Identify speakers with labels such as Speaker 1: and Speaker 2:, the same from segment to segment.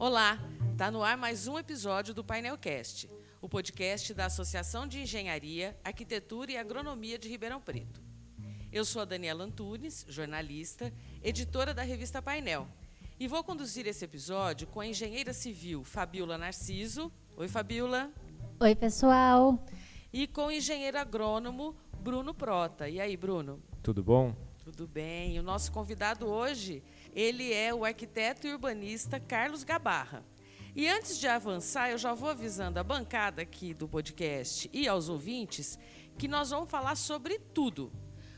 Speaker 1: Olá, está no ar mais um episódio do Painelcast, o podcast da Associação de Engenharia, Arquitetura e Agronomia de Ribeirão Preto. Eu sou a Daniela Antunes, jornalista, editora da revista Painel, e vou conduzir esse episódio com a engenheira civil Fabiola Narciso. Oi, Fabiola.
Speaker 2: Oi, pessoal.
Speaker 1: E com o engenheiro agrônomo Bruno Prota. E aí, Bruno?
Speaker 3: Tudo bom?
Speaker 1: Tudo bem. O nosso convidado hoje ele é o arquiteto e urbanista Carlos Gabarra. E antes de avançar, eu já vou avisando a bancada aqui do podcast e aos ouvintes que nós vamos falar sobre tudo.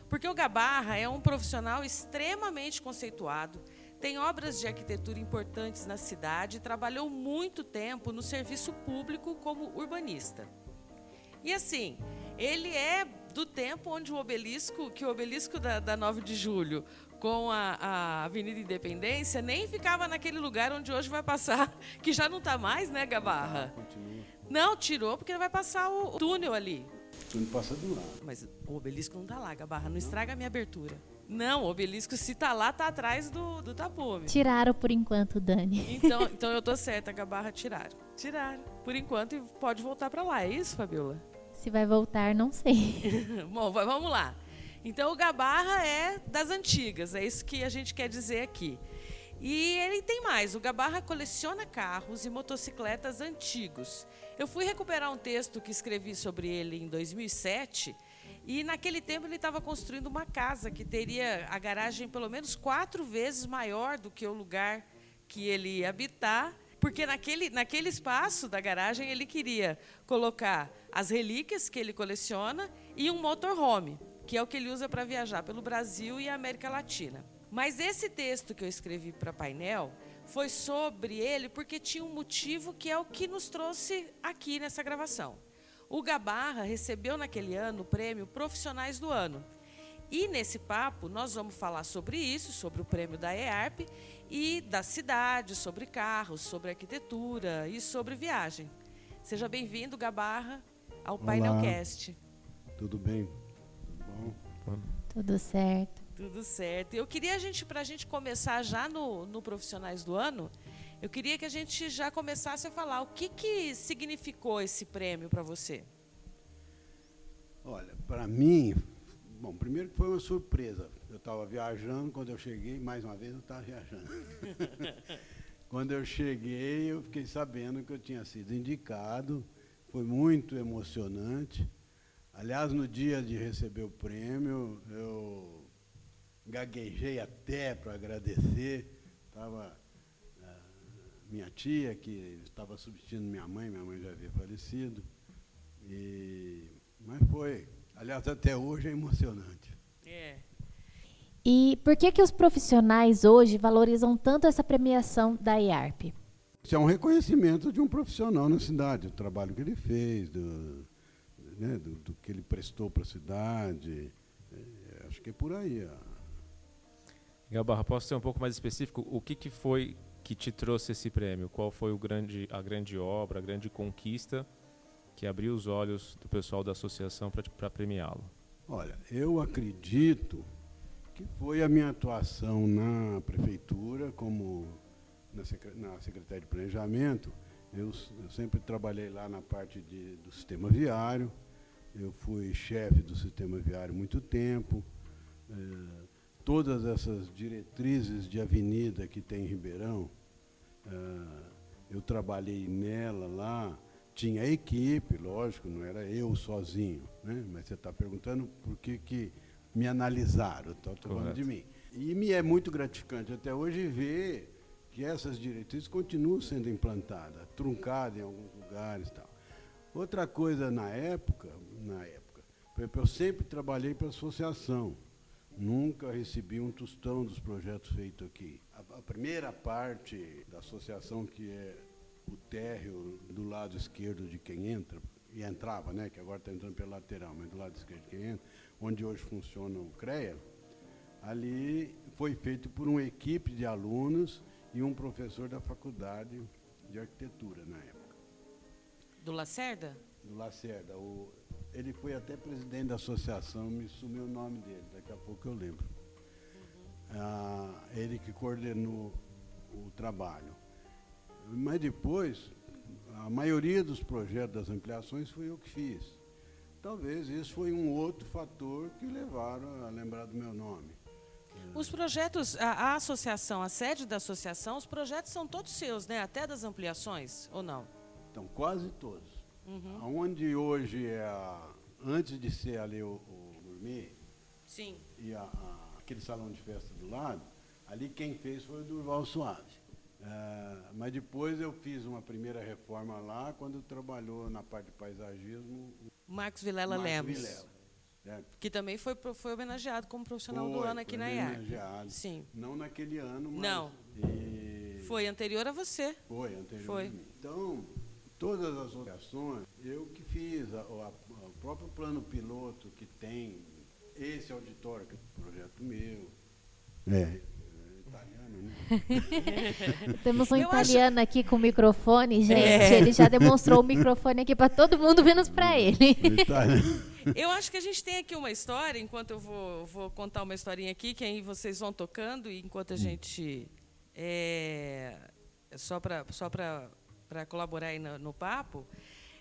Speaker 1: Porque o Gabarra é um profissional extremamente conceituado, tem obras de arquitetura importantes na cidade e trabalhou muito tempo no serviço público como urbanista. E assim, ele é do tempo onde o obelisco, que o obelisco da, da 9 de julho com a, a, Avenida Independência, nem ficava naquele lugar onde hoje vai passar, que já não está mais, né, Gabarra?
Speaker 4: Ah, continua.
Speaker 1: Não, tirou porque vai passar o túnel ali.
Speaker 4: O túnel passa do lado.
Speaker 1: Mas o obelisco não está lá, Gabarra, não, não estraga a minha abertura. Não, o obelisco, se está lá, está atrás do, do tapume.
Speaker 2: Tiraram por enquanto, Dani.
Speaker 1: Então, então eu tô certa, Gabarra, tiraram. Tiraram. Por enquanto, e pode voltar para lá, é isso, Fabiola?
Speaker 2: Se vai voltar, não sei.
Speaker 1: Bom, vamos lá. Então o Gabarra é das antigas, é isso que a gente quer dizer aqui. E ele tem mais, o Gabarra coleciona carros e motocicletas antigos. Eu fui recuperar um texto que escrevi sobre ele em 2007 e naquele tempo ele estava construindo uma casa que teria a garagem pelo menos quatro vezes maior do que o lugar que ele ia habitar, porque naquele, naquele espaço da garagem ele queria colocar as relíquias que ele coleciona e um motorhome que é o que ele usa para viajar pelo Brasil e a América Latina. Mas esse texto que eu escrevi para painel foi sobre ele porque tinha um motivo que é o que nos trouxe aqui nessa gravação. O Gabarra recebeu naquele ano o prêmio Profissionais do Ano. E nesse papo nós vamos falar sobre isso, sobre o prêmio da EARP e da cidade, sobre carros, sobre arquitetura e sobre viagem. Seja bem-vindo, Gabarra, ao Olá. Painelcast.
Speaker 4: Tudo bem?
Speaker 2: Tudo certo.
Speaker 1: Tudo certo. Eu queria a gente, para a gente começar já no, no Profissionais do Ano, eu queria que a gente já começasse a falar o que, que significou esse prêmio para você.
Speaker 4: Olha, para mim, bom, primeiro que foi uma surpresa. Eu estava viajando, quando eu cheguei, mais uma vez eu estava viajando. quando eu cheguei, eu fiquei sabendo que eu tinha sido indicado. Foi muito emocionante. Aliás, no dia de receber o prêmio, eu gaguejei até para agradecer. Estava ah, minha tia, que estava substituindo minha mãe, minha mãe já havia falecido. E, mas foi. Aliás, até hoje é emocionante.
Speaker 1: É.
Speaker 2: E por que, que os profissionais hoje valorizam tanto essa premiação da IARP?
Speaker 4: Isso é um reconhecimento de um profissional na cidade, o trabalho que ele fez, do, né, do, do, que ele prestou para a cidade. É, acho que é por aí.
Speaker 3: Gabarra, posso ser um pouco mais específico? O que, que foi que te trouxe esse prêmio? Qual foi grande, a grande obra, a grande conquista que abriu os olhos do pessoal da associação para premiá-lo?
Speaker 4: Olha, eu acredito que foi a minha atuação na prefeitura, como na, Secretaria de Planejamento. Eu, eu sempre trabalhei lá na parte de, do sistema viário, eu fui chefe do sistema viário muito tempo. É, todas essas diretrizes de avenida que tem em Ribeirão, é, eu trabalhei nela lá. Tinha equipe, lógico, não era eu sozinho. Né? Mas você está perguntando por que, que me analisaram, estou falando de mim. E me é muito gratificante até hoje ver que essas diretrizes continuam sendo implantadas, truncadas em alguns lugares e tal. Outra coisa na época, na época, eu sempre trabalhei para associação. Nunca recebi um tostão dos projetos feitos aqui. A, a, primeira parte da associação, que é o térreo do lado esquerdo de quem entra, e entrava, né, que agora está entrando pela lateral, mas do lado esquerdo de quem entra, onde hoje funciona o CREA, ali foi feito por uma equipe de alunos e um professor da faculdade de arquitetura na época.
Speaker 1: Do Lacerda?
Speaker 4: Do Lacerda. O, ele foi até presidente da associação, me sumiu o nome dele, daqui a pouco eu lembro. Ah, ele que coordenou o trabalho. mas depois, a maioria dos projetos das ampliações foi eu que fiz. Talvez isso foi um outro fator que levaram a lembrar do meu nome.
Speaker 1: Os projetos, a, a associação, a sede da associação, os projetos são todos seus, né? Até das ampliações, ou não?
Speaker 4: Então, quase todos.
Speaker 1: Uhum.
Speaker 4: Onde hoje é a, antes de ser ali o, o gourmet
Speaker 1: Sim.
Speaker 4: e a- a- aquele salão de festa do lado, ali quem fez foi o Durval Suave. Ah, mas depois eu fiz uma primeira reforma lá, quando trabalhou na parte de paisagismo,
Speaker 1: Marcos Vilela
Speaker 4: Marcos
Speaker 1: Lemos.
Speaker 4: Vilela. É,
Speaker 1: Que também foi, foi homenageado como profissional do
Speaker 4: foi,
Speaker 1: ano aqui na
Speaker 4: homenageado.
Speaker 1: Sim.
Speaker 4: Não naquele ano, mas...
Speaker 1: Não.
Speaker 4: e-
Speaker 1: Foi anterior a você.
Speaker 4: Foi, anterior
Speaker 1: Foi.
Speaker 4: a mim. Então, todas as associações, eu que fiz, a- a- o próprio plano piloto que tem, esse auditório, que é um projeto meu. É, é italiano, né?
Speaker 2: Temos um
Speaker 1: Eu acho-
Speaker 2: italiano aqui com o microfone, gente.
Speaker 1: É.
Speaker 2: Ele já demonstrou o microfone aqui para todo mundo, menos para ele.
Speaker 4: italiano.
Speaker 1: Eu acho que a gente tem aqui uma história, enquanto eu vou, vou contar uma historinha aqui, que aí vocês vão tocando, e enquanto a gente. É, só para só pra, pra colaborar aí no, no papo,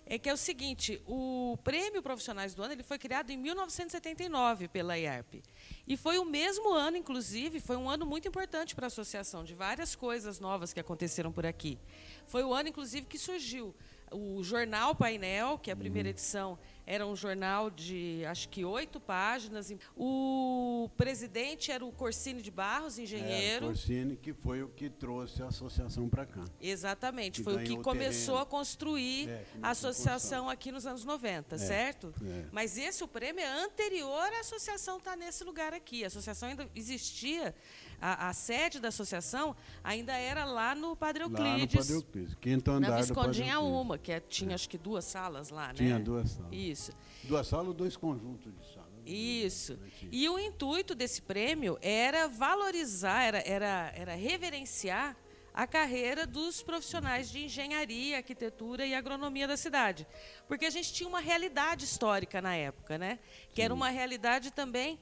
Speaker 1: é que é o seguinte: o Prêmio Profissionais do Ano ele foi criado em 1979 pela IARP. E foi o mesmo ano, inclusive, foi um ano muito importante para a associação, de várias coisas novas que aconteceram por aqui. Foi o ano, inclusive, que surgiu o Jornal Painel, que é a primeira edição era um jornal de acho que oito páginas. O presidente era o Corsini de Barros, engenheiro.
Speaker 4: É, Corsini, que foi o que trouxe a associação para cá.
Speaker 1: Exatamente,
Speaker 4: Que
Speaker 1: foi o que
Speaker 4: o
Speaker 1: começou
Speaker 4: terreno.
Speaker 1: a construir
Speaker 4: É,
Speaker 1: a associação aqui nos anos 90, certo?
Speaker 4: é.
Speaker 1: Mas esse o prêmio é anterior à associação estar nesse lugar aqui. A associação ainda existia, a, a sede da associação ainda era lá no Padre
Speaker 4: Lá no
Speaker 1: Euclides,
Speaker 4: Padre Euclides, quinto andar
Speaker 1: na
Speaker 4: do Padre
Speaker 1: Visconde
Speaker 4: Euclides.
Speaker 1: uma, que é- tinha acho que duas salas lá, né?
Speaker 4: Tinha duas salas.
Speaker 1: Isso.
Speaker 4: Duas salas, dois conjuntos de salas.
Speaker 1: Isso.
Speaker 4: Tinha.
Speaker 1: E o intuito desse prêmio era valorizar, era, era, era reverenciar a carreira dos profissionais de engenharia, arquitetura e agronomia da cidade. Porque a gente tinha uma realidade histórica na época, né? Que era uma realidade também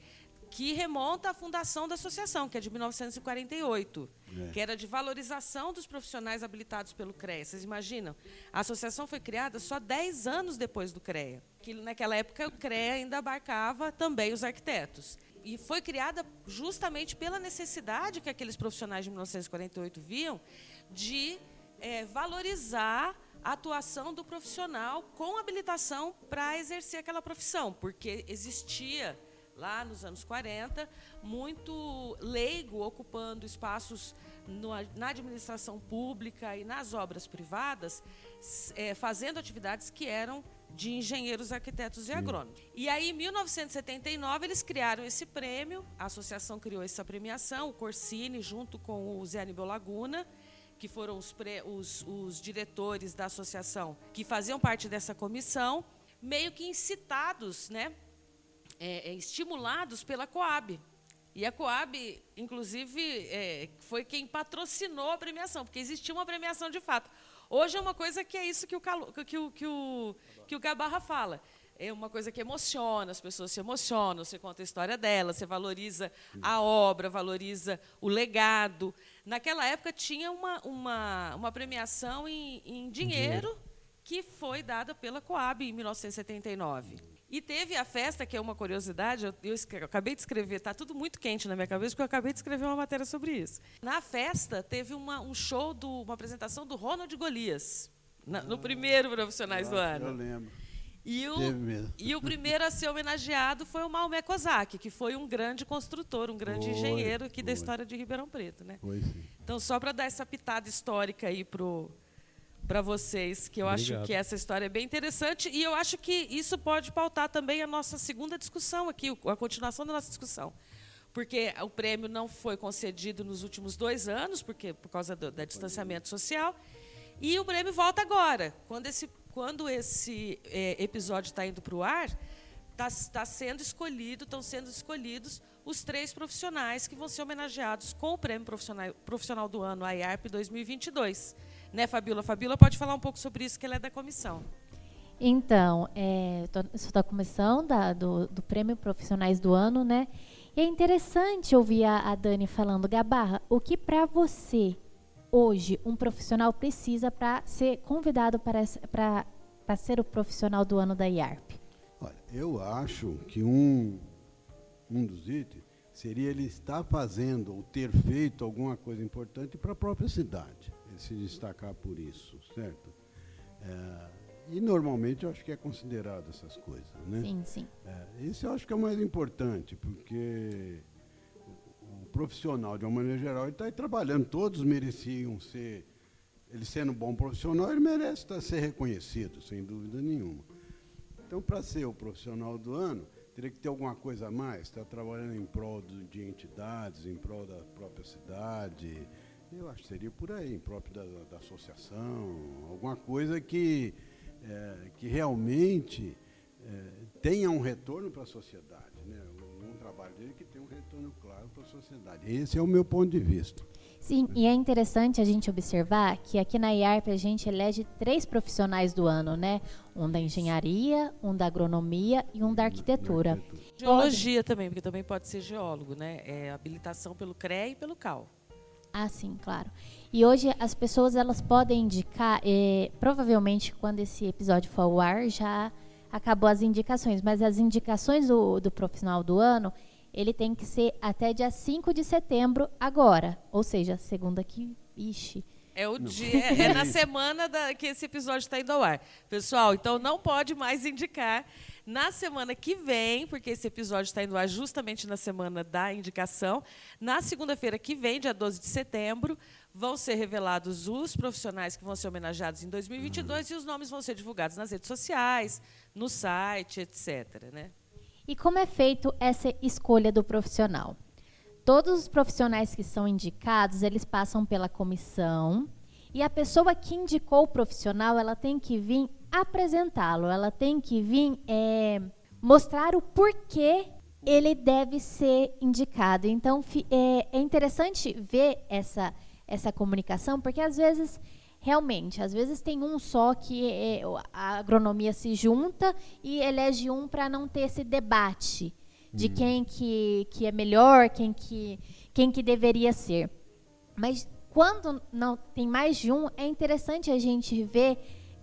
Speaker 1: que remonta à fundação da associação, que é de 1948,
Speaker 4: É.
Speaker 1: que era de valorização dos profissionais habilitados pelo CREA. Vocês imaginam? A associação foi criada só 10 anos depois do CREA, que naquela época o CREA ainda abarcava também os arquitetos. E foi criada justamente pela necessidade que aqueles profissionais de 1948 viam de eh, valorizar a atuação do profissional com habilitação para exercer aquela profissão, porque existia lá nos anos 40, muito leigo ocupando espaços no- na administração pública e nas obras privadas, eh, fazendo atividades que eram de engenheiros, arquitetos e agrônomos. E aí, em 1979, eles criaram esse prêmio, a associação criou essa premiação, o Corsini, junto com o Zé Aníbal Laguna, que foram os, pre- os- os diretores da associação que faziam parte dessa comissão, meio que incitados, né, é, é, estimulados pela Coab. E a Coab, inclusive, é, foi quem patrocinou a premiação, porque existia uma premiação de fato. Hoje é uma coisa que é isso que o, Calo- que o, que o, que o Gabarra fala. É uma coisa que emociona, as pessoas se emocionam, você conta a história dela, você valoriza a obra, valoriza o legado. Naquela época tinha uma, uma, uma premiação em, em dinheiro que foi dada pela Coab em 1979. E teve a festa, que é uma curiosidade, eu, eu eu acabei de escrever, está tudo muito quente na minha cabeça, porque eu acabei de escrever uma matéria sobre isso. Na festa, teve uma, um show, do, uma apresentação do Ronald Golias, na- no primeiro Profissionais do
Speaker 4: Eu
Speaker 1: Ano.
Speaker 4: lembro.
Speaker 1: E o, e o primeiro a ser homenageado foi o Maomé Kozak, que foi um grande construtor, um grande
Speaker 4: Foi,
Speaker 1: engenheiro aqui da
Speaker 4: foi.
Speaker 1: história de Ribeirão Preto. Né?
Speaker 4: Foi sim.
Speaker 1: Então, só para dar essa pitada histórica aí para vocês, que eu acho
Speaker 3: Obrigado.
Speaker 1: que essa história é bem interessante e eu acho que isso pode pautar também a nossa segunda discussão aqui, a continuação da nossa discussão. Porque o prêmio não foi concedido nos últimos dois anos, porque por causa do da distanciamento social, e o prêmio volta agora. Quando esse, quando esse eh, episódio está indo para o ar, está sendo escolhido, estão sendo escolhidos os três profissionais que vão ser homenageados com o prêmio profissional, profissional do ano, a IARP 2022. Né, Fabiola? Fabiola pode falar um pouco sobre isso, que ela é da comissão.
Speaker 2: Então, é, eu tô- eu sou da comissão da- do, do Prêmio Profissionais do Ano, né? E é interessante ouvir a, a Dani falando, Gabarra, o que para você hoje um profissional precisa para ser convidado para, para, para ser o profissional do ano da IARP?
Speaker 4: Olha, eu acho que um, um dos itens seria ele estar fazendo ou ter feito alguma coisa importante para a própria cidade, se destacar por isso, certo? É, e normalmente eu acho que é considerado essas coisas, né?
Speaker 2: Sim, sim.
Speaker 4: É, esse eu acho que é o mais importante, porque o, o profissional, de uma maneira geral, ele está aí trabalhando, todos mereciam ser, ele sendo um bom profissional, ele merece estar, ser reconhecido, sem dúvida nenhuma. Então, para ser o profissional do ano, teria que ter alguma coisa a mais, estar tá trabalhando em prol de entidades, em prol da própria cidade. Eu acho que seria por aí, em próprio da, da associação, alguma coisa que, é, que realmente é, tenha um retorno para a sociedade. Né? Um, um trabalho dele que tenha um retorno claro para a sociedade. Esse é o meu ponto de vista.
Speaker 2: Sim, e é interessante a gente observar que aqui na IARP a gente elege três profissionais do ano, né? Um da engenharia, um da agronomia e um da arquitetura.
Speaker 1: Geologia também, porque também pode ser geólogo, né? É habilitação pelo CREA e pelo CAL.
Speaker 2: Ah, sim, claro. E hoje as pessoas elas podem indicar, eh, provavelmente quando esse episódio for ao ar já acabou as indicações, mas as indicações do, do profissional do ano ele tem que ser até dia 5 de setembro agora. Ou seja, segunda que. Ixi.
Speaker 1: É o dia, é, é na semana da, que esse episódio está indo ao ar. Pessoal, então não pode mais indicar. Na semana que vem, porque esse episódio está indo ar justamente na semana da indicação, na segunda-feira que vem, dia 12 de setembro, vão ser revelados os profissionais que vão ser homenageados em 2022 uhum. e os nomes vão ser divulgados nas redes sociais, no site, etc. Né?
Speaker 2: E como é feito essa escolha do profissional? Todos os profissionais que são indicados, eles passam pela comissão e a pessoa que indicou o profissional, ela tem que vir apresentá-lo, ela tem que vir é, mostrar o porquê ele deve ser indicado. Então, é, é interessante ver essa, essa comunicação, porque às vezes realmente, às vezes tem um só que é, a agronomia se junta e elege um para não ter esse debate de hum. quem que, que é melhor, quem que, quem que deveria ser. Mas quando não tem mais de um, é interessante a gente ver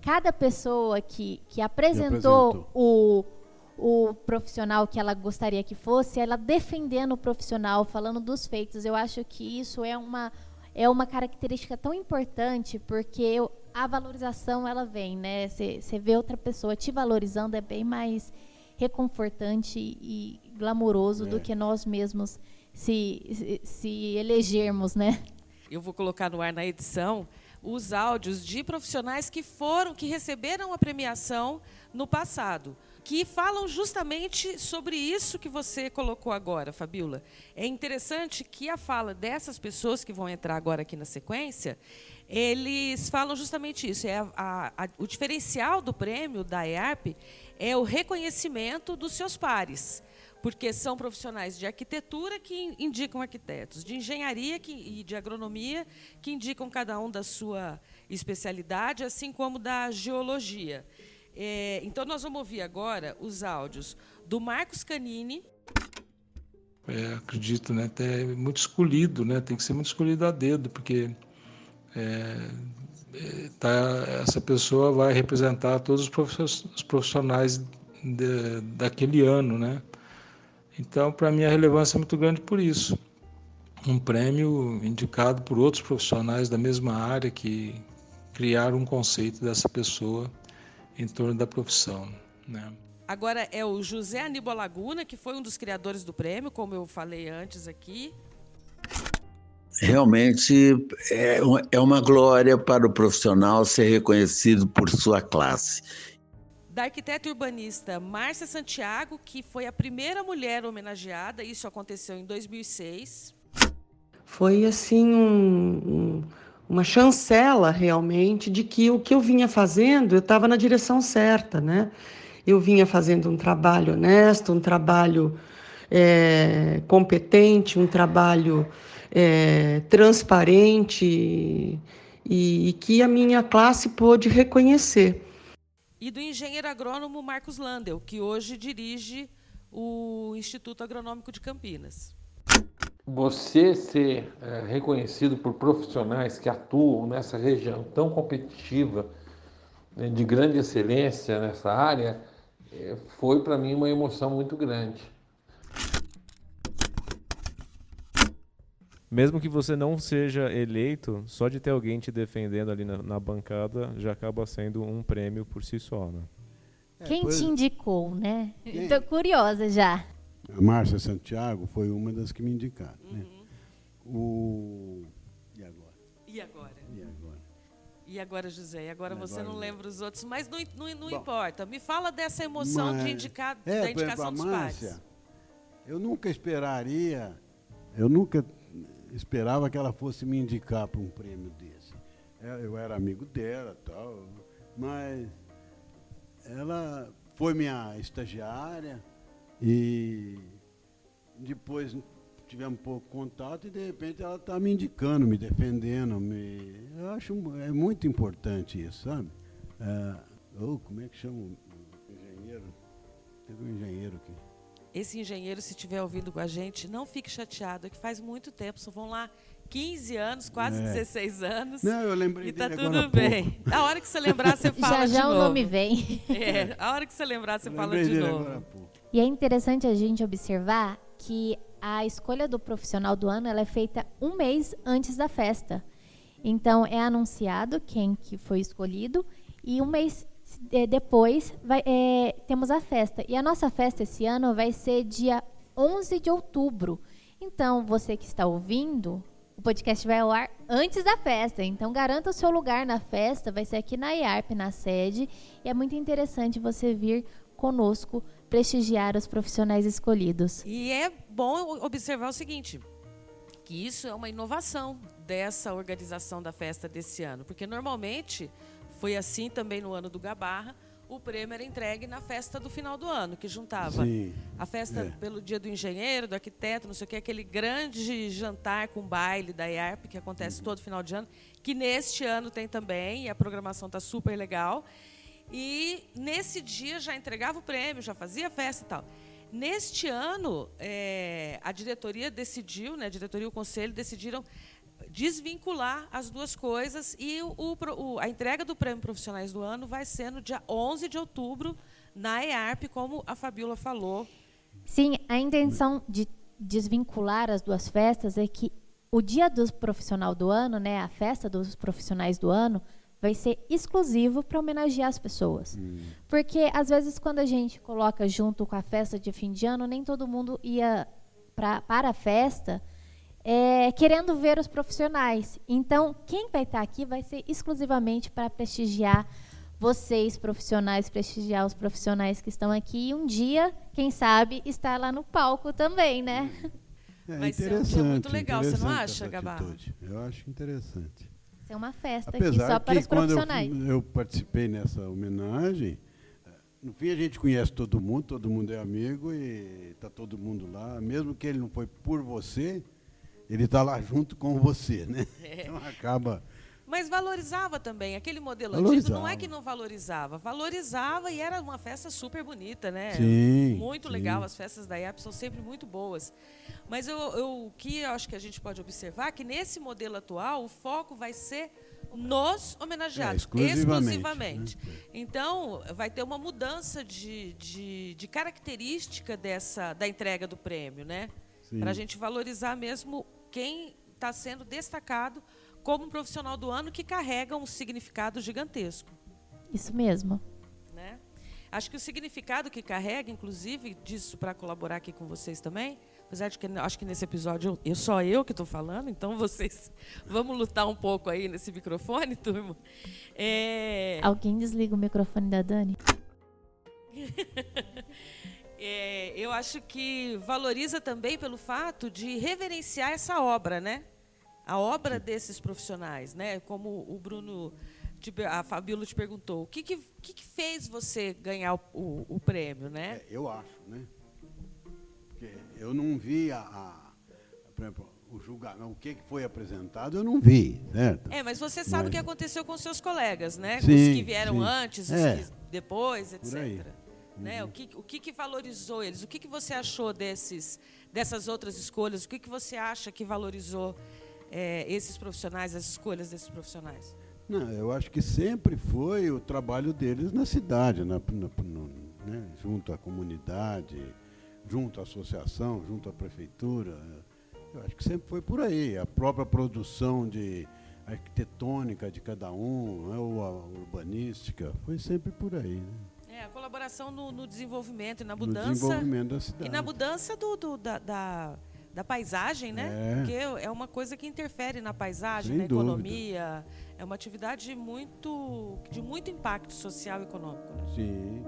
Speaker 2: cada pessoa que, que apresentou o, o profissional que ela gostaria que fosse, ela defendendo o profissional, falando dos feitos. Eu acho que isso é uma, é uma característica tão importante porque a valorização ela vem, né? Você vê outra pessoa te valorizando é bem mais reconfortante e glamouroso é. do que nós mesmos se, se, se elegermos, né?
Speaker 1: Eu vou colocar no ar na edição os áudios de profissionais que foram, que receberam a premiação no passado que falam justamente sobre isso que você colocou agora, Fabiola. É interessante que a fala dessas pessoas que vão entrar agora aqui na sequência, eles falam justamente isso. É a, a, a, o diferencial do prêmio da EARP é o reconhecimento dos seus pares porque são profissionais de arquitetura que indicam arquitetos, de engenharia que, e de agronomia que indicam cada um da sua especialidade, assim como da geologia. É, então, nós vamos ouvir agora os áudios do Marcos Canini.
Speaker 5: É, acredito, né? Até muito escolhido, né? Tem que ser muito escolhido a dedo, porque é, é tá, essa pessoa vai representar todos os profissionais de, daquele ano, né? Então, para mim, a relevância é muito grande por isso. Um prêmio indicado por outros profissionais da mesma área que criaram um conceito dessa pessoa em torno da profissão. Né?
Speaker 1: Agora é o José Aníbal Laguna, que foi um dos criadores do prêmio, como eu falei antes aqui.
Speaker 6: Realmente é, é uma glória para o profissional ser reconhecido por sua classe.
Speaker 1: Da arquiteta urbanista Márcia Santiago, que foi a primeira mulher homenageada, isso aconteceu em 2006.
Speaker 7: Foi assim um, um uma chancela realmente de que o que eu vinha fazendo, eu estava na direção certa, né? Eu vinha fazendo um trabalho honesto, um trabalho é, competente, um trabalho é, transparente e, e que a minha classe pôde reconhecer.
Speaker 1: E do engenheiro agrônomo Marcos Landel, que hoje dirige o Instituto Agronômico de Campinas.
Speaker 5: você ser é, reconhecido por profissionais que atuam nessa região tão competitiva, né, de grande excelência nessa área, é, foi para mim uma emoção muito grande.
Speaker 3: Mesmo que você não seja eleito, só de ter alguém te defendendo ali na, na bancada já acaba sendo um prêmio por si só, né?
Speaker 2: É, Quem te indicou, né? Estou curiosa já.
Speaker 4: A Márcia Santiago foi uma das que me indicaram. Né? Uhum. Né? O...
Speaker 1: E agora? E agora? E agora? E agora, José? E agora e você agora, não lembra os outros, mas não, não, não Bom, importa. Me fala dessa emoção mas, de indicar, é, da indicação exemplo, dos Márcia, pais.
Speaker 4: Eu nunca esperaria, eu nunca esperava que ela fosse me indicar para um prêmio desse. É, eu era amigo dela, tal, mas ela foi minha estagiária e depois tivemos pouco contato e de repente ela está me indicando, me defendendo. Me... Eu acho é muito importante isso, sabe? É, oh, como é que chama o engenheiro? Teve um engenheiro aqui.
Speaker 1: Esse engenheiro, se estiver ouvindo com a gente, não fique chateado, é que faz muito tempo, só vão lá 15 anos, quase é. 16 anos.
Speaker 4: Não, eu lembrei
Speaker 1: E tá
Speaker 4: tudo
Speaker 1: bem. A hora que você lembrar, você fala
Speaker 2: já, já
Speaker 1: de
Speaker 2: novo. Já o nome vem.
Speaker 1: É, a hora que você lembrar, você eu fala de novo.
Speaker 2: E é interessante a gente observar que a escolha do profissional do ano ela é feita um mês antes da festa. Então, é anunciado quem que foi escolhido e um mês depois vai, é, temos a festa. E a nossa festa esse ano vai ser dia 11 de outubro. Então, você que está ouvindo, o podcast vai ao ar antes da festa. Então, garanta o seu lugar na festa. Vai ser aqui na IARP, na sede. E é muito interessante você vir conosco prestigiar os profissionais escolhidos.
Speaker 1: E é bom observar o seguinte, que isso é uma inovação dessa organização da festa desse ano, porque normalmente foi assim também no ano do Gabarra. O prêmio era entregue na festa do final do ano, que juntava Sim, a festa é. pelo dia do engenheiro, do arquiteto, não sei o que, aquele grande jantar com baile da IARP, que acontece uhum. todo final de ano, que neste ano tem também, e a programação está super legal. E nesse dia já entregava o prêmio, já fazia festa e tal. Neste ano, é, a diretoria decidiu, né, a diretoria e o conselho decidiram desvincular as duas coisas e o, o, a entrega do Prêmio Profissionais do Ano vai ser no dia 11 de outubro, na EARP, como a Fabiola falou.
Speaker 2: Sim, a intenção de desvincular as duas festas é que o dia do profissional do ano, né, a festa dos profissionais do ano, vai ser exclusivo para homenagear as pessoas. Hum. Porque, às vezes, quando a gente coloca junto com a festa de fim de ano, nem todo mundo ia pra, para a festa é, querendo ver os profissionais. Então, quem vai estar aqui vai ser exclusivamente para prestigiar vocês, profissionais, prestigiar os profissionais que estão aqui. E um dia, quem sabe, estar lá no palco também, né?
Speaker 4: É vai ser um dia
Speaker 1: muito legal, você não acha, Gabá?
Speaker 4: Eu acho interessante.
Speaker 2: É uma festa
Speaker 4: Apesar
Speaker 2: aqui só para os
Speaker 4: profissionais. Quando eu, eu participei nessa homenagem, no fim a gente conhece todo mundo, todo mundo é amigo e está todo mundo lá. Mesmo que ele não foi por você, ele está lá junto com você, né? É. Então acaba.
Speaker 1: Mas valorizava também. Aquele modelo valorizava. antigo não é que não valorizava. Valorizava e era uma festa super bonita, né?
Speaker 4: Sim,
Speaker 1: muito
Speaker 4: sim.
Speaker 1: legal. As festas da IAP são sempre muito boas. Mas eu, eu, o que eu acho que a gente pode observar é que nesse modelo atual o foco vai ser nos homenageados, é, exclusivamente. exclusivamente. Né? Então, vai ter uma mudança de, de, de característica dessa, da entrega do prêmio, né? Para a gente valorizar mesmo quem está sendo destacado como um profissional do ano que carrega um significado gigantesco.
Speaker 2: Isso mesmo.
Speaker 1: Né? Acho que o significado que carrega, inclusive, disso para colaborar aqui com vocês também, apesar de que acho que nesse episódio eu só eu que estou falando, então vocês vamos lutar um pouco aí nesse microfone, turma. É...
Speaker 2: Alguém desliga o microfone da Dani?
Speaker 1: é, eu acho que valoriza também pelo fato de reverenciar essa obra, né? A obra desses profissionais, né? Como o Bruno, a Fabíola te perguntou, o que, que, que fez você ganhar o, o, o prêmio, né?
Speaker 4: É, eu acho, né? Porque eu não vi a, a por exemplo, o julgamento, o que foi apresentado, eu não vi, certo?
Speaker 1: É, mas você sabe mas... o que aconteceu com seus colegas, né?
Speaker 4: Sim,
Speaker 1: os que vieram
Speaker 4: sim.
Speaker 1: antes, os é. que depois, etc. Né? O, que, o que, que valorizou eles? O que, que você achou desses, dessas outras escolhas? O que, que você acha que valorizou é, esses profissionais, as escolhas desses profissionais?
Speaker 4: Não, eu acho que sempre foi o trabalho deles na cidade, na, na, no, né, junto à comunidade, junto à associação, junto à prefeitura. Eu acho que sempre foi por aí. A própria produção de arquitetônica de cada um, né, ou a urbanística, foi sempre por aí. Né?
Speaker 1: É, a colaboração no, no, desenvolvimento e na mudança.
Speaker 4: No desenvolvimento da cidade.
Speaker 1: E na mudança do, do da, da, da, paisagem, né? É. Porque é uma coisa que interfere na paisagem, Sem na dúvida. economia. É uma atividade muito, de muito impacto social e econômico. Né?
Speaker 4: Sim.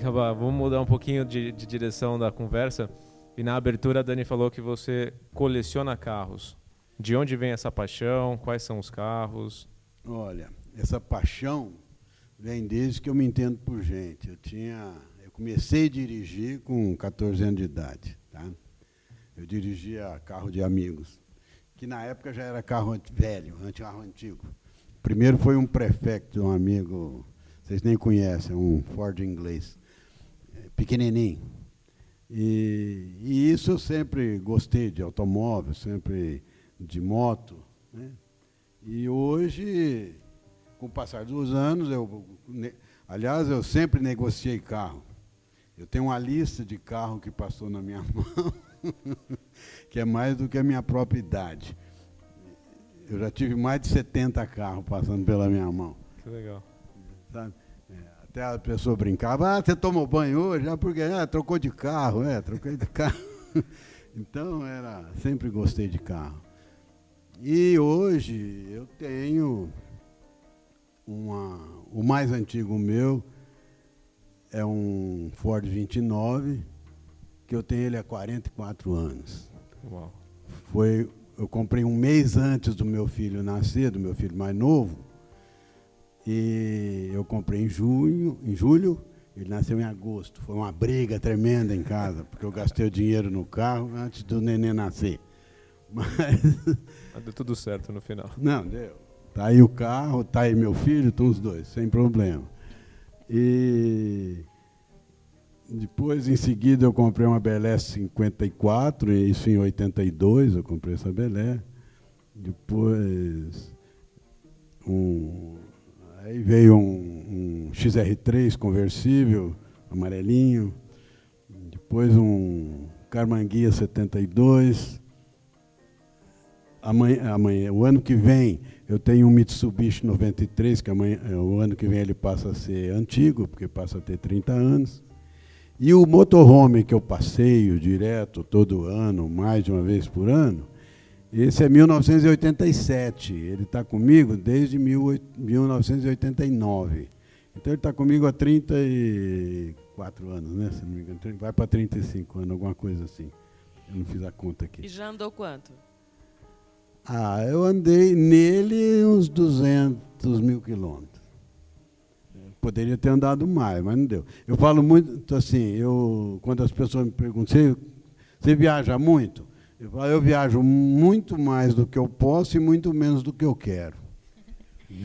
Speaker 3: Vamos mudar um pouquinho de, de direção da conversa. E na abertura a Dani falou que você coleciona carros. De onde vem essa paixão? Quais são os carros?
Speaker 4: Olha, essa paixão vem desde que eu me entendo por gente. Eu tinha, eu comecei a dirigir com 14 anos de idade, tá? Eu dirigia carro de amigos, que na época já era carro velho, carro antigo. Primeiro foi um prefeito, um amigo, vocês nem conhecem, um Ford inglês, é, pequenininho. E, e isso eu sempre gostei de automóvel, sempre de moto. Né? E hoje, com o passar dos anos, eu, aliás, eu sempre negociei carro. Eu tenho uma lista de carro que passou na minha mão, que é mais do que a minha própria idade. Eu já tive mais de 70 carros passando pela minha mão.
Speaker 3: Que legal.
Speaker 4: Sabe? É, até a pessoa brincava, ah, você tomou banho hoje? Ah, porque ah, trocou de carro, é, troquei de carro. então, era, sempre gostei de carro. E hoje eu tenho uma, o mais antigo meu é um Ford 29, que eu tenho ele há 44 anos.
Speaker 3: Uau.
Speaker 4: Foi, eu comprei um mês antes do meu filho nascer, do meu filho mais novo. E eu comprei em junho, em julho, ele nasceu em agosto. Foi uma briga tremenda em casa, porque eu gastei o dinheiro no carro antes do neném nascer. Mas.
Speaker 3: Mas deu tudo certo no final.
Speaker 4: Não, deu. Tá aí o carro, tá aí meu filho, estão os dois, sem problema. E depois, em seguida, eu comprei uma Belé 54, isso em 82, eu comprei essa Belé. Depois, um, aí veio um, um XR3 conversível, amarelinho. Depois um Carmanguia 72 amanhã, amanhã, o ano que vem, eu tenho um Mitsubishi 93, que amanhã, é, o ano que vem ele passa a ser antigo, porque passa a ter 30 anos. E o motorhome que eu passeio direto todo ano, mais de uma vez por ano, esse é 1987. Ele está comigo desde 1989. Então ele está comigo há 34 anos, né? Se não me engano, vai para 35 anos, alguma coisa assim. Eu não fiz a conta aqui.
Speaker 1: E já andou quanto?
Speaker 4: Ah, eu andei nele uns 200 mil quilômetros. Poderia ter andado mais, mas não deu. Eu falo muito assim, eu, quando as pessoas me perguntam, você, você viaja muito? Eu falo, eu viajo muito mais do que eu posso e muito menos do que eu quero.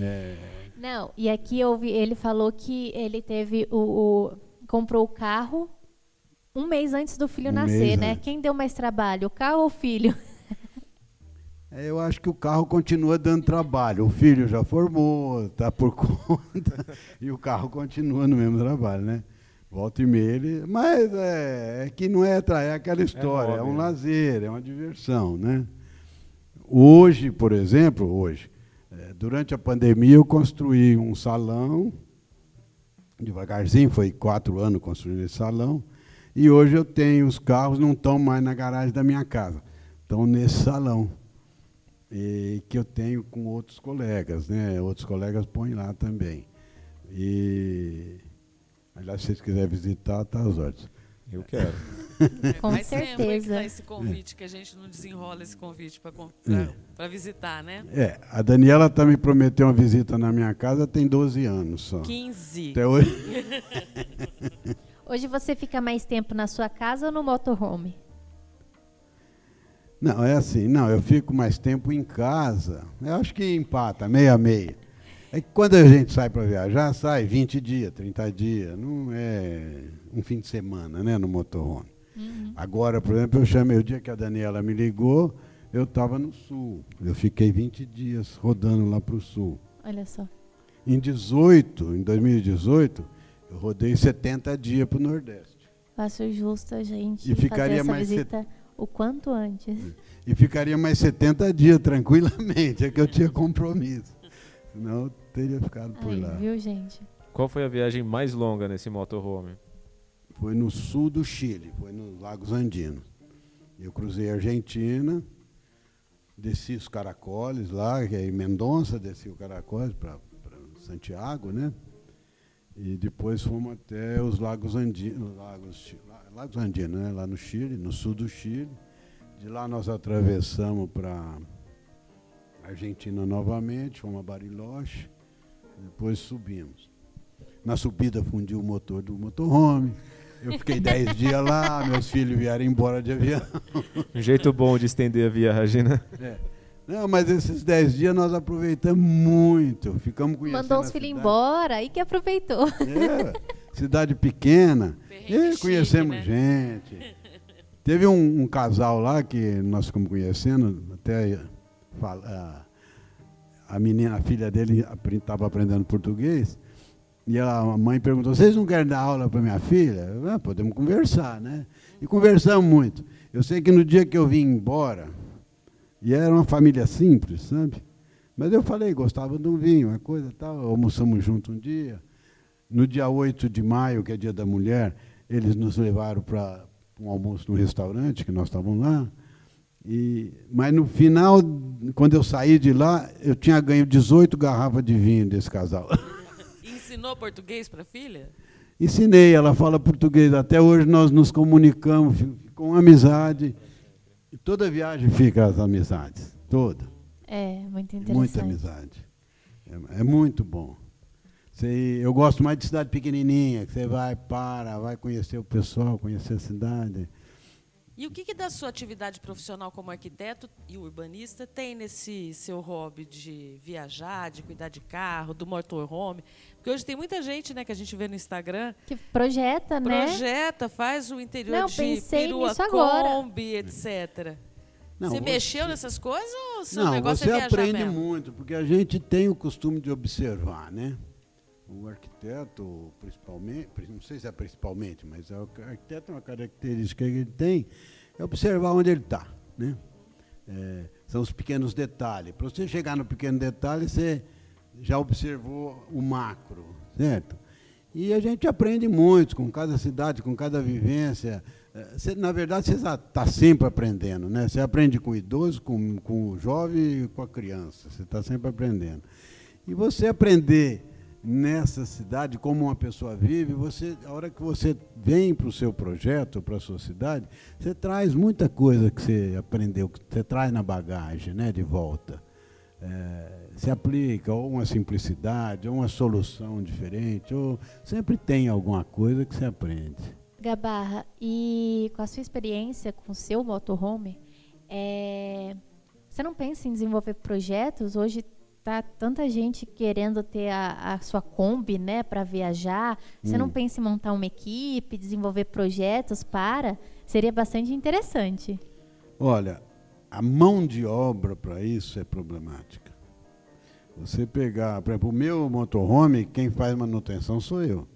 Speaker 2: É. Não, e aqui eu ouvi, ele falou que ele teve o, o comprou o carro um mês antes do filho um nascer, né? Antes. Quem deu mais trabalho, o carro ou o filho?
Speaker 4: É, eu acho que o carro continua dando trabalho. O filho já formou, está por conta, e o carro continua no mesmo trabalho, né? Volta e meia ele. Mas é, é que não é, é aquela é história, é, é um lazer, é uma diversão, né? Hoje, por exemplo, hoje, é, durante a pandemia eu construí um salão, devagarzinho, foi quatro anos construindo esse salão, e hoje eu tenho os carros, não estão mais na garagem da minha casa, estão nesse salão e que eu tenho com outros colegas, né? Outros colegas põem lá também. E aliás, se vocês quiserem visitar, tá às ordens.
Speaker 3: Eu quero.
Speaker 1: É, com Faz certeza. Tempo esse convite, que a gente não desenrola esse convite para é. visitar, né?
Speaker 4: É, a Daniela tá me prometeu uma visita na minha casa tem 12 anos só.
Speaker 1: 15.
Speaker 4: Até hoje.
Speaker 2: hoje você fica mais tempo na sua casa ou no motorhome?
Speaker 4: Não, é assim, não, eu fico mais tempo em casa. Eu acho que empata, meia meia. É que quando a gente sai para viajar, sai 20 dias, 30 dias, não é um fim de semana, né, no motorhome. Uhum. Agora, por exemplo, eu chamei o dia que a Daniela me ligou, eu estava no sul. Eu fiquei 20 dias rodando lá para o sul.
Speaker 2: Olha só.
Speaker 4: Em 18, em 2018, eu rodei 70 dias para o Nordeste.
Speaker 2: Faço justo a gente
Speaker 4: e ficaria mais
Speaker 2: visita
Speaker 4: set...
Speaker 2: o quanto antes.
Speaker 4: E ficaria mais 70 dias tranquilamente, é que eu tinha compromisso. Senão eu teria ficado por
Speaker 2: Aí,
Speaker 4: lá.
Speaker 2: Viu, gente?
Speaker 3: Qual foi a viagem mais longa nesse motorhome?
Speaker 4: Foi no sul do Chile, foi nos Lagos Andinos. Eu cruzei a Argentina, desci os caracoles lá, que é em Mendonça, desci o caracoles para Santiago, né? E depois fomos até os Lagos Andinos, Lagos, Lagos Andinos, né? lá no Chile, no sul do Chile. De lá nós atravessamos para Argentina novamente, fomos a Bariloche, depois subimos. Na subida fundiu o motor do motorhome. Eu fiquei dez dias lá, meus filhos vieram embora de avião.
Speaker 3: Um jeito bom de estender a viagem, né?
Speaker 4: É. Não, mas esses dez dias nós aproveitamos muito. Ficamos conhecendo
Speaker 2: Mandou os filhos embora, aí que aproveitou.
Speaker 4: É, cidade pequena. E conhecemos
Speaker 1: chique, né?
Speaker 4: gente. Teve um, um, casal lá que nós ficamos conhecendo, até a, a menina, a filha dele estava aprendendo português. E ela, a mãe perguntou: vocês não querem dar aula para minha filha? Ah, podemos conversar, né? E conversamos muito. Eu sei que no dia que eu vim embora, e era uma família simples, sabe? Mas eu falei, gostava de um vinho, uma coisa tal. Almoçamos junto um dia. No dia 8 de maio, que é dia da mulher, eles nos levaram para um almoço no restaurante, que nós estávamos lá. E, mas no final, quando eu saí de lá, eu tinha ganho 18 garrafas de vinho desse casal.
Speaker 1: Ensinou português para a filha?
Speaker 4: Ensinei, ela fala português. Até hoje nós nos comunicamos com amizade. E toda viagem fica as amizades, toda.
Speaker 2: É, muito interessante.
Speaker 4: Muita amizade. É, é muito bom. Você, eu gosto mais de cidade pequenininha, que você vai, para, vai conhecer o pessoal, conhecer a cidade.
Speaker 1: E o que, que da sua atividade profissional como arquiteto e urbanista tem nesse seu hobby de viajar, de cuidar de carro, do motorhome? Porque hoje tem muita gente, né, que a gente vê no Instagram
Speaker 2: que projeta, né?
Speaker 1: Projeta, faz o interior
Speaker 2: Não,
Speaker 1: de
Speaker 2: pensei
Speaker 1: perua
Speaker 2: nisso agora.
Speaker 1: Kombi, etc.
Speaker 4: Não,
Speaker 1: você
Speaker 4: você-
Speaker 1: mexeu nessas coisas ou seu
Speaker 4: Não,
Speaker 1: negócio
Speaker 4: você
Speaker 1: é viajar
Speaker 4: aprende
Speaker 1: mesmo?
Speaker 4: muito, porque a gente tem o costume de observar, né? O arquiteto, principalmente, não sei se é principalmente, mas o arquiteto é uma característica que ele tem, é observar onde ele está, né? É, são os pequenos detalhes. Para você chegar no pequeno detalhe, você já observou o macro, certo? E a gente aprende muito com cada cidade, com cada vivência. Você, na verdade, você está sempre aprendendo, né? Você aprende com o idoso, com, com o jovem e com a criança. Você está sempre aprendendo. E você aprender nessa cidade, como uma pessoa vive, você, a hora que você vem para o seu projeto, para a sua cidade, você traz muita coisa que você aprendeu, que você traz na bagagem, né, de volta. É, se aplica ou uma simplicidade, ou uma solução diferente, ou sempre tem alguma coisa que você aprende.
Speaker 2: Gabarra, e com a sua experiência com o seu motorhome, é, você não pensa em desenvolver projetos? Hoje tá tanta gente querendo ter a, a sua Kombi, né, para viajar. Você não
Speaker 4: Hum.
Speaker 2: pensa em montar uma equipe, desenvolver projetos para? Seria bastante interessante.
Speaker 4: Olha, a mão de obra para isso é problemática. Você pegar, por exemplo, o meu motorhome, quem faz manutenção sou eu.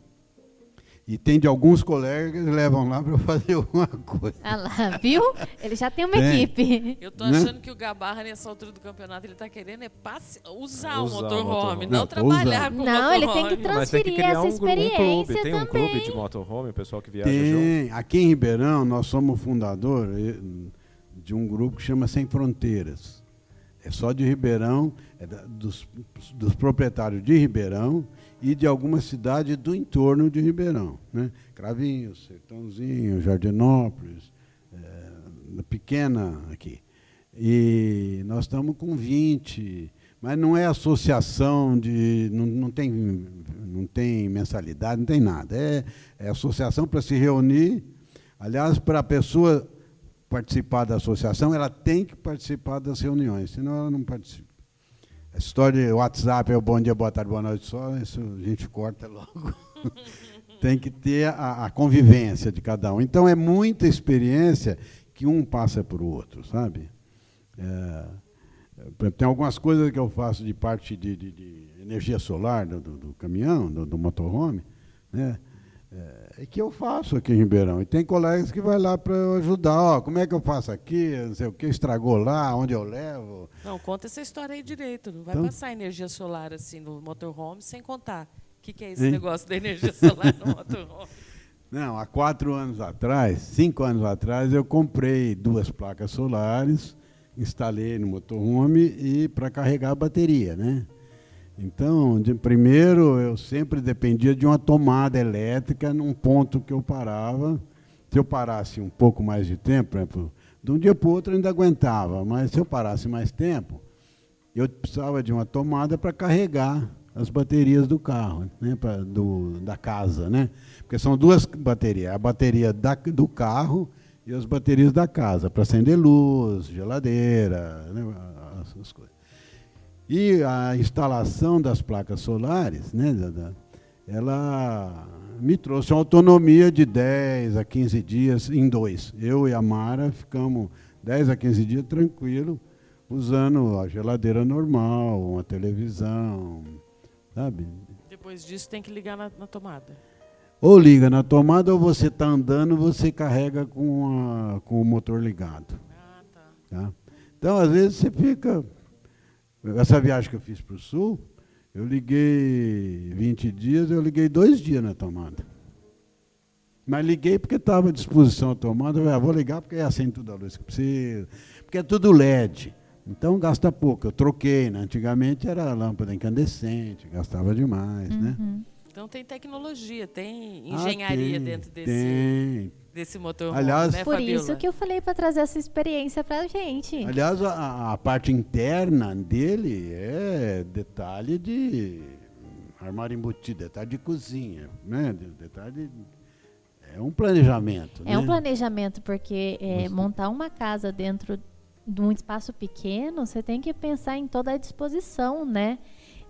Speaker 4: E tem de alguns colegas que levam lá para fazer alguma coisa.
Speaker 2: Ah lá, viu? Ele já tem uma
Speaker 4: Tem.
Speaker 2: equipe.
Speaker 1: Eu tô
Speaker 4: Né?
Speaker 1: achando que o Gabarra, nessa altura do campeonato, ele tá querendo é passe... usar, o
Speaker 3: Usar o
Speaker 1: motorhome,
Speaker 3: motorhome.
Speaker 1: não,
Speaker 4: Não,
Speaker 1: trabalhar com o
Speaker 2: Não, ele tem que
Speaker 1: motorhome.
Speaker 3: Mas tem que
Speaker 2: Transferir essa
Speaker 3: um, gru- um clube.
Speaker 2: experiência
Speaker 3: Tem um
Speaker 2: também.
Speaker 3: clube de motorhome, o pessoal que viaja junto.
Speaker 4: Tem. Aqui em Ribeirão, nós somos fundador eh, de um grupo que chama Sem Fronteiras. É só de Ribeirão, é da- dos, dos proprietários de Ribeirão e de alguma cidade do entorno de Ribeirão. Né? Cravinhos, Sertãozinho, Jardinópolis, eh, pequena aqui. E nós estamos com 20, mas não é associação de. não, não, tem, não tem mensalidade, não tem nada. É, é associação para se reunir. Aliás, para a pessoa participar da associação, ela tem que participar das reuniões, senão ela não participa. A história de WhatsApp é o bom dia, boa tarde, boa noite só, isso a gente corta logo. Tem que ter a, a, convivência de cada um. Então é muita experiência que um passa para o outro, sabe? É, tem algumas coisas que eu faço de parte de, de, de energia solar do, do, do caminhão, do, do, motorhome, né? É, que eu faço aqui em Ribeirão. E tem colegas que vai lá para ajudar. Ó, como é que eu faço aqui? Não sei o que, estragou lá, onde eu levo.
Speaker 1: Não, conta essa história aí direito. Não vai então, passar energia solar assim no motorhome sem contar. O que, que é esse hein? negócio da energia solar no motorhome?
Speaker 4: Não, há quatro anos atrás, cinco anos atrás, eu comprei duas placas solares, instalei no motorhome e para carregar a bateria, né? Então, de primeiro, eu sempre dependia de uma tomada elétrica num ponto que eu parava. Se eu parasse um pouco mais de tempo, por exemplo, de um dia para o outro eu ainda aguentava, mas se eu parasse mais tempo, eu precisava de uma tomada para carregar as baterias do carro, né, pra, do, da casa, né? Porque são duas baterias, a bateria da, do carro e as baterias da casa, para acender luz, geladeira, né, essas coisas. E a instalação das placas solares, né, ela me trouxe uma autonomia de 10 a 15 dias em dois. Eu e a Mara ficamos 10 a 15 dias tranquilo, usando a geladeira normal, uma televisão, sabe?
Speaker 1: Depois disso tem que ligar na, na tomada.
Speaker 4: Ou liga na tomada ou você está andando, você carrega com, a, com o motor ligado. Ah, tá. tá. Então, às vezes, você fica. Essa viagem que eu fiz para o sul, eu liguei 20 dias, eu liguei dois dias na tomada. Mas liguei porque estava à disposição a tomada. Eu falei, ah, vou ligar porque é assim tudo a luz que precisa. Porque é tudo LED. Então gasta pouco. Eu troquei, né? Antigamente era lâmpada incandescente, gastava demais, né? uhum. né?
Speaker 1: Então tem tecnologia, tem engenharia ah, tem, dentro desse,
Speaker 4: tem.
Speaker 1: desse motor.
Speaker 2: Aliás,
Speaker 1: né,
Speaker 2: por Fabiola? isso que eu falei para trazer essa experiência para a gente.
Speaker 4: Aliás, a, a, parte interna dele é detalhe de armário embutido, detalhe de cozinha, né? Detalhe é um planejamento.
Speaker 2: É
Speaker 4: né?
Speaker 2: um planejamento porque é, montar uma casa dentro de um espaço pequeno, você tem que pensar em toda a disposição, né?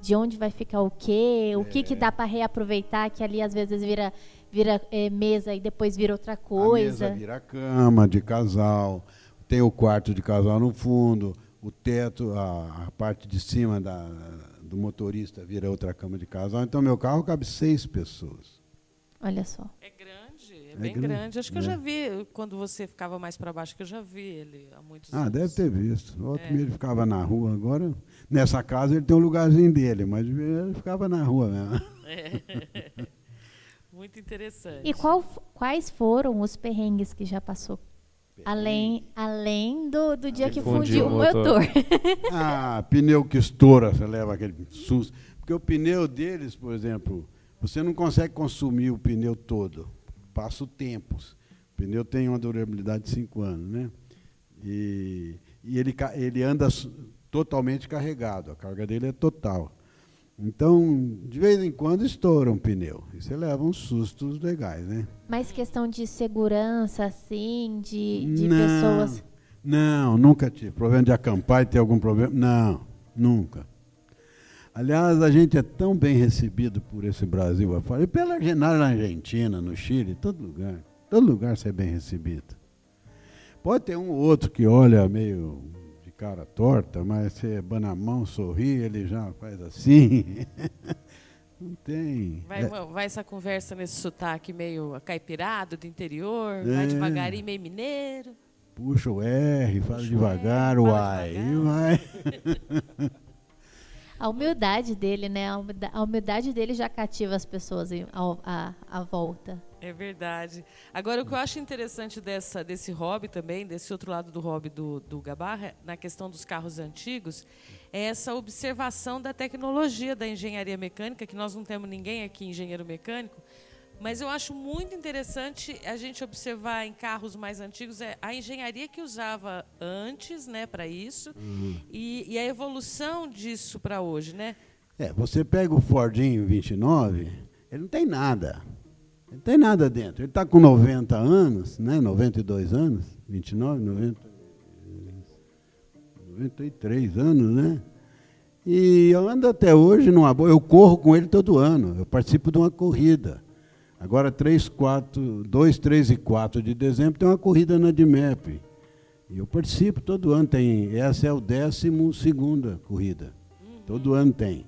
Speaker 2: De onde vai ficar o quê, o é. que que dá para reaproveitar, que ali às vezes vira vira é, mesa e depois vira outra coisa.
Speaker 4: A mesa vira cama de casal, tem o quarto de casal no fundo, o teto, a, a parte de cima da, do motorista vira outra cama de casal. Então meu carro cabe seis pessoas.
Speaker 2: Olha só.
Speaker 1: É é bem grande. grande. Acho que é. eu já vi, quando você ficava mais para baixo, que eu já vi ele há muitos
Speaker 4: ah,
Speaker 1: anos.
Speaker 4: Ah, deve ter visto. O outro é. ele ficava na rua. Agora, nessa casa, ele tem um lugarzinho dele, mas ele ficava na rua mesmo.
Speaker 1: É. Muito interessante.
Speaker 2: E qual, quais foram os perrengues que já passou? Além, além do, do dia que, que fundiu o motor. motor.
Speaker 4: ah, pneu que estoura, você leva aquele susto. Porque o pneu deles, por exemplo, você não consegue consumir o pneu todo passa o tempo. O pneu tem uma durabilidade de 5 anos, né? E, e ele, ele anda totalmente carregado, a carga dele é total. Então, de vez em quando estoura um pneu. E você leva uns sustos legais, né?
Speaker 2: Mas questão de segurança, assim, de, de não, pessoas.
Speaker 4: Não, nunca tive. Problema de acampar e ter algum problema. Não, nunca. Aliás, a gente é tão bem recebido por esse Brasil afora, e pela na Argentina, no Chile, todo lugar. Todo lugar você é bem recebido. Pode ter um ou outro que olha meio cara torta, mas você bana a mão, sorri, ele já faz assim. Não tem.
Speaker 1: Vai, é. vai, essa conversa nesse sotaque meio caipirado do interior, é. vai devagarinho, meio mineiro.
Speaker 4: Puxa o R, fala Puxa devagar, o ai, vai.
Speaker 2: A humildade dele, né? A humildade dele já cativa as pessoas à, à volta.
Speaker 1: É verdade. Agora, o que eu acho interessante dessa, desse hobby também, desse outro lado do hobby do, do Gabarra, na questão dos carros antigos, é essa observação da tecnologia da engenharia mecânica, que nós não temos ninguém aqui engenheiro mecânico, mas eu acho muito interessante a gente observar em carros mais antigos é a engenharia que usava antes, né, para isso, uhum. e, e, a evolução disso para hoje, né?
Speaker 4: É, você pega o Fordinho 29, ele não tem nada. Não tem nada dentro. Ele está com 90 anos, né, 92 anos, 29, 90, 93 anos, né? E eu ando até hoje numa boa. Eu corro com ele todo ano. Eu participo de uma corrida. Agora, 3, 4, 2, 3 e 4 de dezembro tem uma corrida na DIMEP. E eu participo todo ano. Tem, essa é o décimo segunda corrida. Todo ano tem.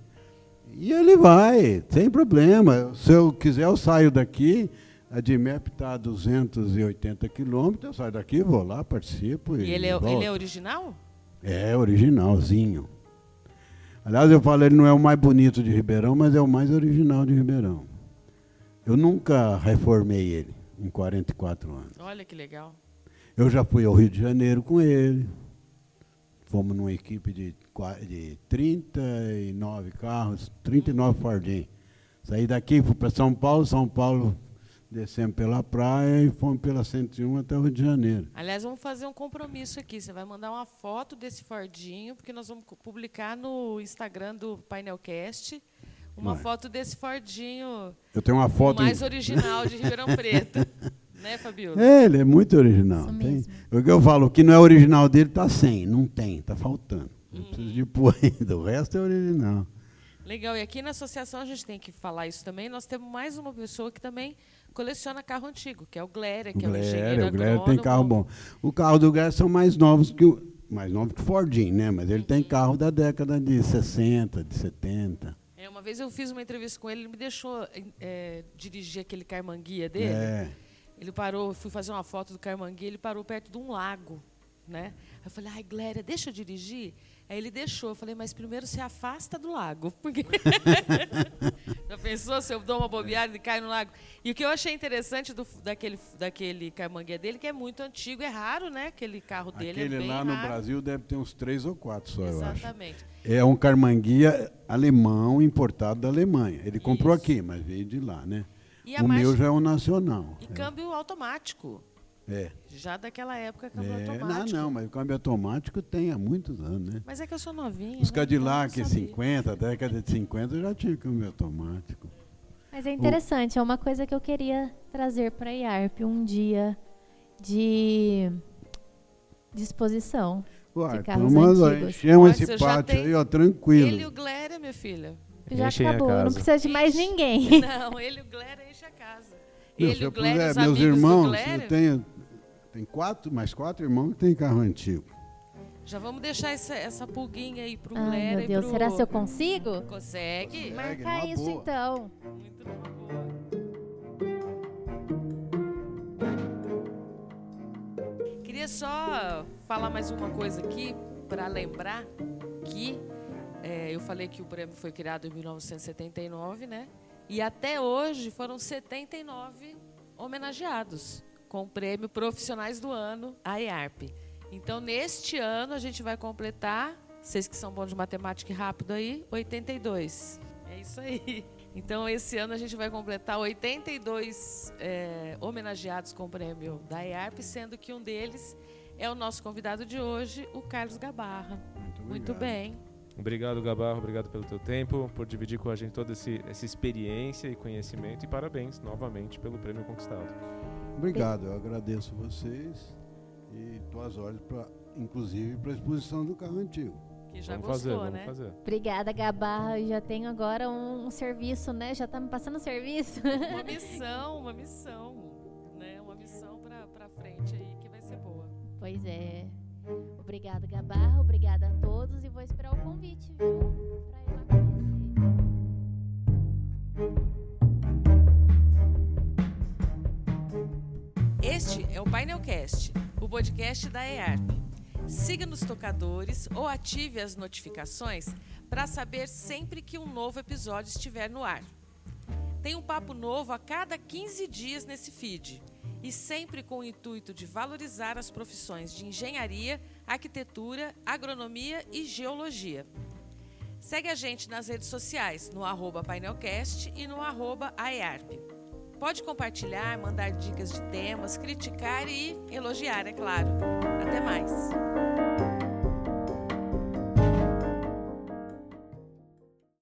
Speaker 4: E ele vai, sem problema. Se eu quiser, eu saio daqui. A DIMEP está a 280 quilômetros. Eu saio daqui, vou lá, participo.
Speaker 1: E,
Speaker 4: E,
Speaker 1: ele, é,
Speaker 4: volto.
Speaker 1: ele é original?
Speaker 4: É, originalzinho. Aliás, eu falo, ele não é o mais bonito de Ribeirão, mas é o mais original de Ribeirão. Eu nunca reformei ele em 44 anos.
Speaker 1: Olha que legal.
Speaker 4: Eu já fui ao Rio de Janeiro com ele. Fomos numa equipe de, de 39 carros, 39 Fordinho. Saí daqui, fui para São Paulo, São Paulo descemos pela praia e fomos pela 101 até o Rio de Janeiro.
Speaker 1: Aliás, vamos fazer um compromisso aqui. Você vai mandar uma foto desse Fordinho, porque nós vamos publicar no Instagram do Painelcast uma
Speaker 4: Vai.
Speaker 1: foto desse Fordinho
Speaker 4: Eu tenho uma
Speaker 1: o
Speaker 4: foto.
Speaker 1: mais
Speaker 4: em-
Speaker 1: original de Ribeirão Preto. né, Fabiola?
Speaker 4: É, ele é muito original.
Speaker 2: Isso
Speaker 4: Tem- o que eu falo, o que não é original dele está sem, não tem, está faltando. Não precisa de pôr ainda, o resto é original.
Speaker 1: Legal. E aqui na associação a gente tem que falar isso também. Nós temos mais uma pessoa que também coleciona carro antigo, que é o Glória, que é o engenheiro
Speaker 4: Glória, o Glória tem
Speaker 1: agrônomo.
Speaker 4: carro bom. O carro do Glória são mais novos que o. Mais novos que o Fordinho, né? Mas ele tem carro da década de 60, de 70.
Speaker 1: É, uma vez eu fiz uma entrevista com ele, ele me deixou é, dirigir aquele carmanguia dele.
Speaker 4: É.
Speaker 1: Ele parou, fui fazer uma foto do carmanguia, ele parou perto de um lago, né? Eu falei, ai, Glória, deixa eu dirigir? Aí ele deixou. Eu falei, mas primeiro se afasta do lago. Porque Já pensou se eu dou uma bobeada e cai no lago? E o que eu achei interessante do, daquele, daquele carmanguia dele, que é muito antigo, é raro, né? Aquele carro dele é
Speaker 4: Aquele
Speaker 1: bem
Speaker 4: lá no
Speaker 1: raro.
Speaker 4: Brasil deve ter uns três ou quatro só, eu acho.
Speaker 1: Exatamente.
Speaker 4: É um carmanguia alemão importado da Alemanha. Ele comprou
Speaker 1: Isso.
Speaker 4: aqui, mas veio de lá, né?
Speaker 1: E
Speaker 4: o
Speaker 1: marcha-
Speaker 4: meu já é um nacional.
Speaker 1: E câmbio automático.
Speaker 4: É.
Speaker 1: Já daquela época, câmbio
Speaker 4: É, não,
Speaker 1: automático.
Speaker 4: não, mas o câmbio automático tem há muitos anos, né?
Speaker 1: Mas é que eu sou novinha.
Speaker 4: Os
Speaker 1: né?
Speaker 4: Cadillac
Speaker 1: Então não sabia.
Speaker 4: 50, década de 50 já tinha câmbio automático.
Speaker 2: Mas é interessante, é uma coisa que eu queria trazer para a IARP um dia de disposição.
Speaker 4: Uai,
Speaker 2: carros
Speaker 4: vamos lá,
Speaker 2: antigos.
Speaker 4: enchemos esse pátio aí, ó, tranquilo.
Speaker 1: Ele e o Glória, minha filha.
Speaker 2: Já
Speaker 3: Enchem
Speaker 2: acabou, não precisa de mais ninguém.
Speaker 1: Não, ele e o Glória enche a casa.
Speaker 4: Meu,
Speaker 1: ele e
Speaker 4: eu
Speaker 1: o Glória,
Speaker 4: meus
Speaker 1: amigos
Speaker 4: irmãos,
Speaker 1: do Glória.
Speaker 4: eu tenho tem quatro, mais quatro irmãos que têm carro antigo.
Speaker 1: Já vamos deixar essa, essa pulguinha aí pro
Speaker 2: Ai,
Speaker 1: Glória
Speaker 2: meu
Speaker 1: e
Speaker 2: Deus,
Speaker 1: pro...
Speaker 2: será que eu consigo?
Speaker 1: Consegue?
Speaker 4: Consegue.
Speaker 2: Marcar isso
Speaker 4: boa.
Speaker 2: então.
Speaker 1: Muito boa. Queria só falar mais uma coisa aqui para lembrar que é, eu falei que o prêmio foi criado em 1979, né? E até hoje foram 79 homenageados com o prêmio Profissionais do Ano, a IARP. Então, neste ano, a gente vai completar, vocês que são bons de matemática e rápido aí, 82. É isso aí. Então, esse ano a gente vai completar 82 é, homenageados com o prêmio da IARP, sendo que um deles é o nosso convidado de hoje, o Carlos Gabarra.
Speaker 4: Muito,
Speaker 1: Muito bem.
Speaker 3: Obrigado, Gabarro. Obrigado pelo teu tempo, por dividir com a gente toda esse, essa experiência e conhecimento. E parabéns novamente pelo prêmio conquistado.
Speaker 4: Obrigado, eu agradeço vocês e estou às ordens, pra, inclusive para a exposição do carro antigo.
Speaker 1: Que já
Speaker 3: vamos
Speaker 1: gostou,
Speaker 3: fazer, vamos
Speaker 1: né?
Speaker 3: fazer.
Speaker 2: Obrigada, Gabarra. Eu já tenho agora um, um serviço, né? Já tá me passando serviço.
Speaker 1: Uma missão, uma missão, né? Uma missão pra, pra frente aí que vai ser boa.
Speaker 2: Pois é. Obrigada, Gabarra. Obrigada a todos e vou esperar o convite, viu? Pra ir lá conhecer.
Speaker 1: Este é o Painelcast, o podcast da EARP. Siga nos tocadores ou ative as notificações para saber sempre que um novo episódio estiver no ar. Tem um papo novo a cada 15 dias nesse feed e sempre com o intuito de valorizar as profissões de engenharia, arquitetura, agronomia e geologia. Segue a gente nas redes sociais, no arroba painelcast e no arroba aearp. Pode compartilhar, mandar dicas de temas, criticar e elogiar, é claro. Até mais!